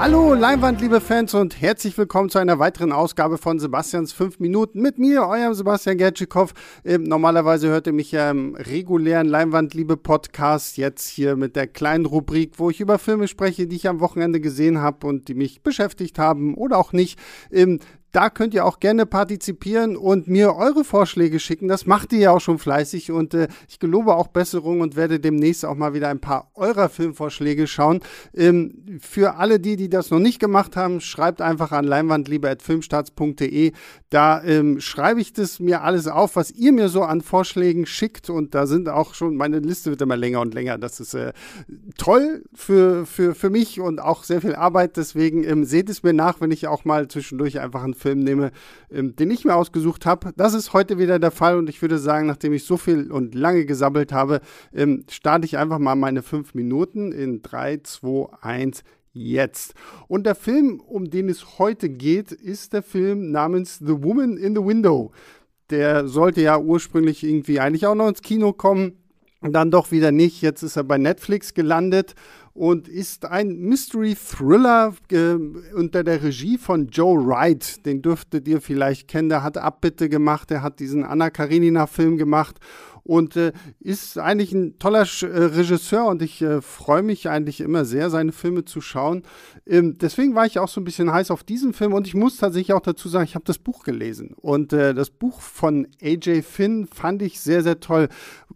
Hallo Leinwand, liebe Fans und herzlich willkommen zu einer weiteren Ausgabe von Sebastians 5 Minuten mit mir, eurem Sebastian Gertschikow. Ähm, normalerweise hört ihr mich ja im regulären Leinwand, liebe Podcast, jetzt hier mit der kleinen Rubrik, wo ich über Filme spreche, die ich am Wochenende gesehen habe und die mich beschäftigt haben oder auch nicht. Ähm, da könnt ihr auch gerne partizipieren und mir eure Vorschläge schicken. Das macht ihr ja auch schon fleißig und äh, ich gelobe auch Besserung und werde demnächst auch mal wieder ein paar eurer Filmvorschläge schauen. Ähm, für alle die, die das noch nicht gemacht haben, schreibt einfach an leinwandliebe.filmstarts.de. Da ähm, schreibe ich das mir alles auf, was ihr mir so an Vorschlägen schickt und da sind auch schon, meine Liste wird immer länger und länger. Das ist äh, toll für, für, für mich und auch sehr viel Arbeit. Deswegen ähm, seht es mir nach, wenn ich auch mal zwischendurch einfach ein Film nehme, ähm, den ich mir ausgesucht habe. Das ist heute wieder der Fall und ich würde sagen, nachdem ich so viel und lange gesammelt habe, ähm, starte ich einfach mal meine fünf Minuten in 3, 2, 1, jetzt. Und der Film, um den es heute geht, ist der Film namens The Woman in the Window. Der sollte ja ursprünglich irgendwie eigentlich auch noch ins Kino kommen. Dann doch wieder nicht. Jetzt ist er bei Netflix gelandet und ist ein Mystery Thriller äh, unter der Regie von Joe Wright. Den dürftet ihr vielleicht kennen. Der hat Abbitte gemacht, der hat diesen Anna Karenina Film gemacht und äh, ist eigentlich ein toller Sch äh, Regisseur und ich äh, freue mich eigentlich immer sehr, seine Filme zu schauen. Ähm, deswegen war ich auch so ein bisschen heiß auf diesen Film und ich muss tatsächlich auch dazu sagen, ich habe das Buch gelesen und äh, das Buch von AJ Finn fand ich sehr, sehr toll.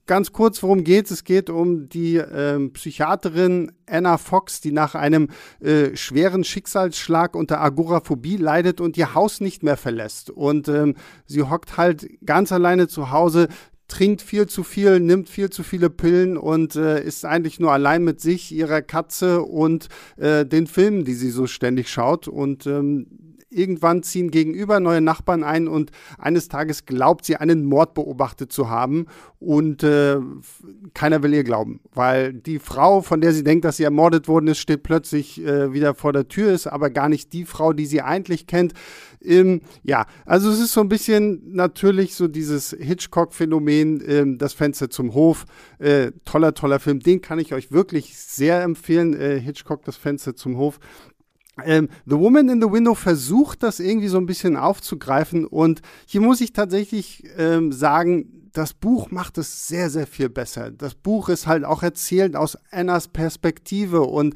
Ganz kurz, worum geht es? Es geht um die ähm, Psychiaterin Anna Fox, die nach einem äh, schweren Schicksalsschlag unter Agoraphobie leidet und ihr Haus nicht mehr verlässt. Und ähm, sie hockt halt ganz alleine zu Hause, trinkt viel zu viel, nimmt viel zu viele Pillen und äh, ist eigentlich nur allein mit sich, ihrer Katze und äh, den Filmen, die sie so ständig schaut. Und ähm, irgendwann ziehen gegenüber neue Nachbarn ein und eines Tages glaubt sie, einen Mord beobachtet zu haben und äh, keiner will ihr glauben, weil die Frau, von der sie denkt, dass sie ermordet worden ist, steht plötzlich äh, wieder vor der Tür, ist aber gar nicht die Frau, die sie eigentlich kennt. Ähm, ja, also es ist so ein bisschen natürlich so dieses Hitchcock-Phänomen, ähm, das Fenster zum Hof. Äh, toller, toller Film, den kann ich euch wirklich sehr empfehlen. Äh, Hitchcock, das Fenster zum Hof. Ähm, the Woman in the Window versucht das irgendwie so ein bisschen aufzugreifen und hier muss ich tatsächlich ähm, sagen, das Buch macht es sehr, sehr viel besser. Das Buch ist halt auch erzählt aus Annas Perspektive und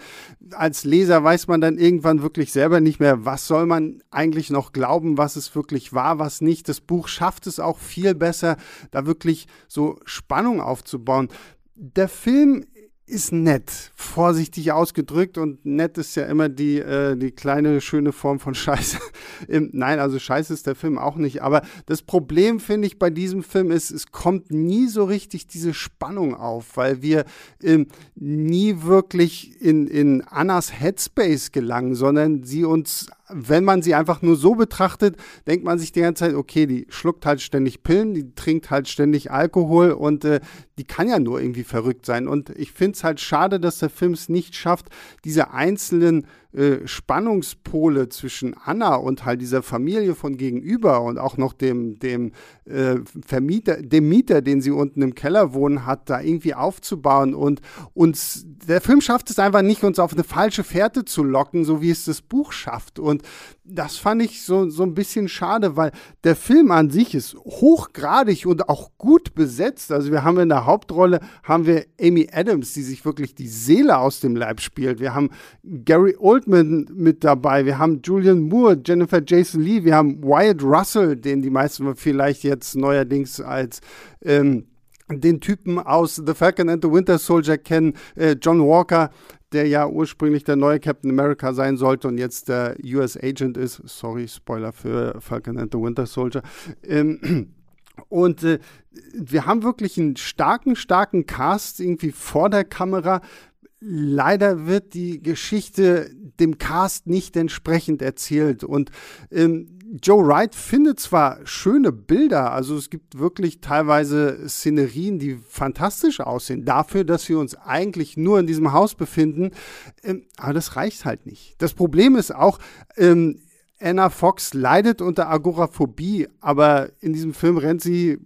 als Leser weiß man dann irgendwann wirklich selber nicht mehr, was soll man eigentlich noch glauben, was es wirklich war, was nicht. Das Buch schafft es auch viel besser, da wirklich so Spannung aufzubauen. Der Film ist nett, vorsichtig ausgedrückt und nett ist ja immer die, äh, die kleine schöne Form von Scheiße. Nein, also Scheiße ist der Film auch nicht. Aber das Problem finde ich bei diesem Film ist, es kommt nie so richtig diese Spannung auf, weil wir ähm, nie wirklich in, in Annas Headspace gelangen, sondern sie uns wenn man sie einfach nur so betrachtet, denkt man sich die ganze Zeit, okay, die schluckt halt ständig Pillen, die trinkt halt ständig Alkohol und äh, die kann ja nur irgendwie verrückt sein. Und ich finde es halt schade, dass der Film es nicht schafft, diese einzelnen äh, Spannungspole zwischen Anna und halt dieser Familie von gegenüber und auch noch dem, dem äh, Vermieter, dem Mieter, den sie unten im Keller wohnen hat, da irgendwie aufzubauen. Und uns, der Film schafft es einfach nicht, uns auf eine falsche Fährte zu locken, so wie es das Buch schafft. Und das fand ich so, so ein bisschen schade, weil der Film an sich ist hochgradig und auch gut besetzt. Also wir haben in der Hauptrolle haben wir Amy Adams, die sich wirklich die Seele aus dem Leib spielt. Wir haben Gary Oldman mit dabei. Wir haben Julian Moore, Jennifer Jason Lee. Wir haben Wyatt Russell, den die meisten vielleicht jetzt neuerdings als ähm, den Typen aus The Falcon and the Winter Soldier kennen, äh, John Walker, der ja ursprünglich der neue Captain America sein sollte und jetzt der US Agent ist. Sorry, Spoiler für Falcon and the Winter Soldier. Ähm, und äh, wir haben wirklich einen starken, starken Cast irgendwie vor der Kamera. Leider wird die Geschichte dem Cast nicht entsprechend erzählt. Und ähm, Joe Wright findet zwar schöne Bilder, also es gibt wirklich teilweise Szenerien, die fantastisch aussehen, dafür, dass wir uns eigentlich nur in diesem Haus befinden, ähm, aber das reicht halt nicht. Das Problem ist auch, ähm, Anna Fox leidet unter Agoraphobie, aber in diesem Film rennt sie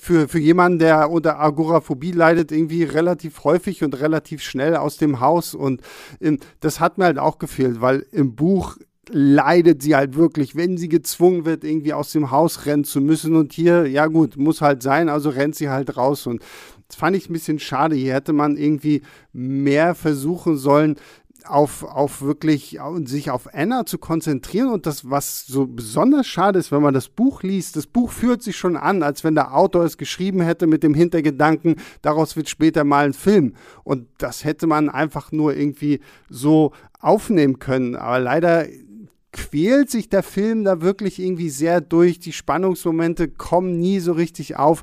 für, für jemanden, der unter Agoraphobie leidet, irgendwie relativ häufig und relativ schnell aus dem Haus. Und ähm, das hat mir halt auch gefehlt, weil im Buch leidet sie halt wirklich, wenn sie gezwungen wird, irgendwie aus dem Haus rennen zu müssen. Und hier, ja gut, muss halt sein, also rennt sie halt raus. Und das fand ich ein bisschen schade. Hier hätte man irgendwie mehr versuchen sollen, auf, auf wirklich sich auf Anna zu konzentrieren und das, was so besonders schade ist, wenn man das Buch liest, das Buch führt sich schon an, als wenn der Autor es geschrieben hätte mit dem Hintergedanken, daraus wird später mal ein Film. Und das hätte man einfach nur irgendwie so aufnehmen können. Aber leider quält sich der Film da wirklich irgendwie sehr durch. Die Spannungsmomente kommen nie so richtig auf.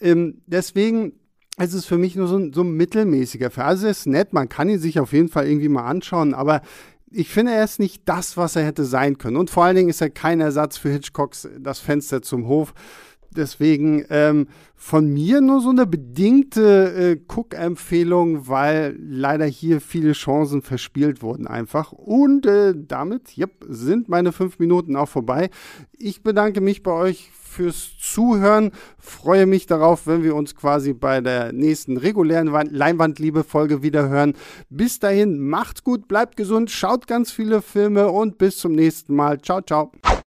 Ähm, deswegen es ist für mich nur so ein, so ein mittelmäßiger Film. Also es ist nett, man kann ihn sich auf jeden Fall irgendwie mal anschauen, aber ich finde, er ist nicht das, was er hätte sein können. Und vor allen Dingen ist er kein Ersatz für Hitchcocks Das Fenster zum Hof. Deswegen ähm, von mir nur so eine bedingte äh, Cook-Empfehlung, weil leider hier viele Chancen verspielt wurden einfach. Und äh, damit, yep, sind meine fünf Minuten auch vorbei. Ich bedanke mich bei euch fürs Zuhören. Freue mich darauf, wenn wir uns quasi bei der nächsten regulären Leinwandliebe-Folge wieder hören. Bis dahin, macht's gut, bleibt gesund, schaut ganz viele Filme und bis zum nächsten Mal. Ciao, ciao.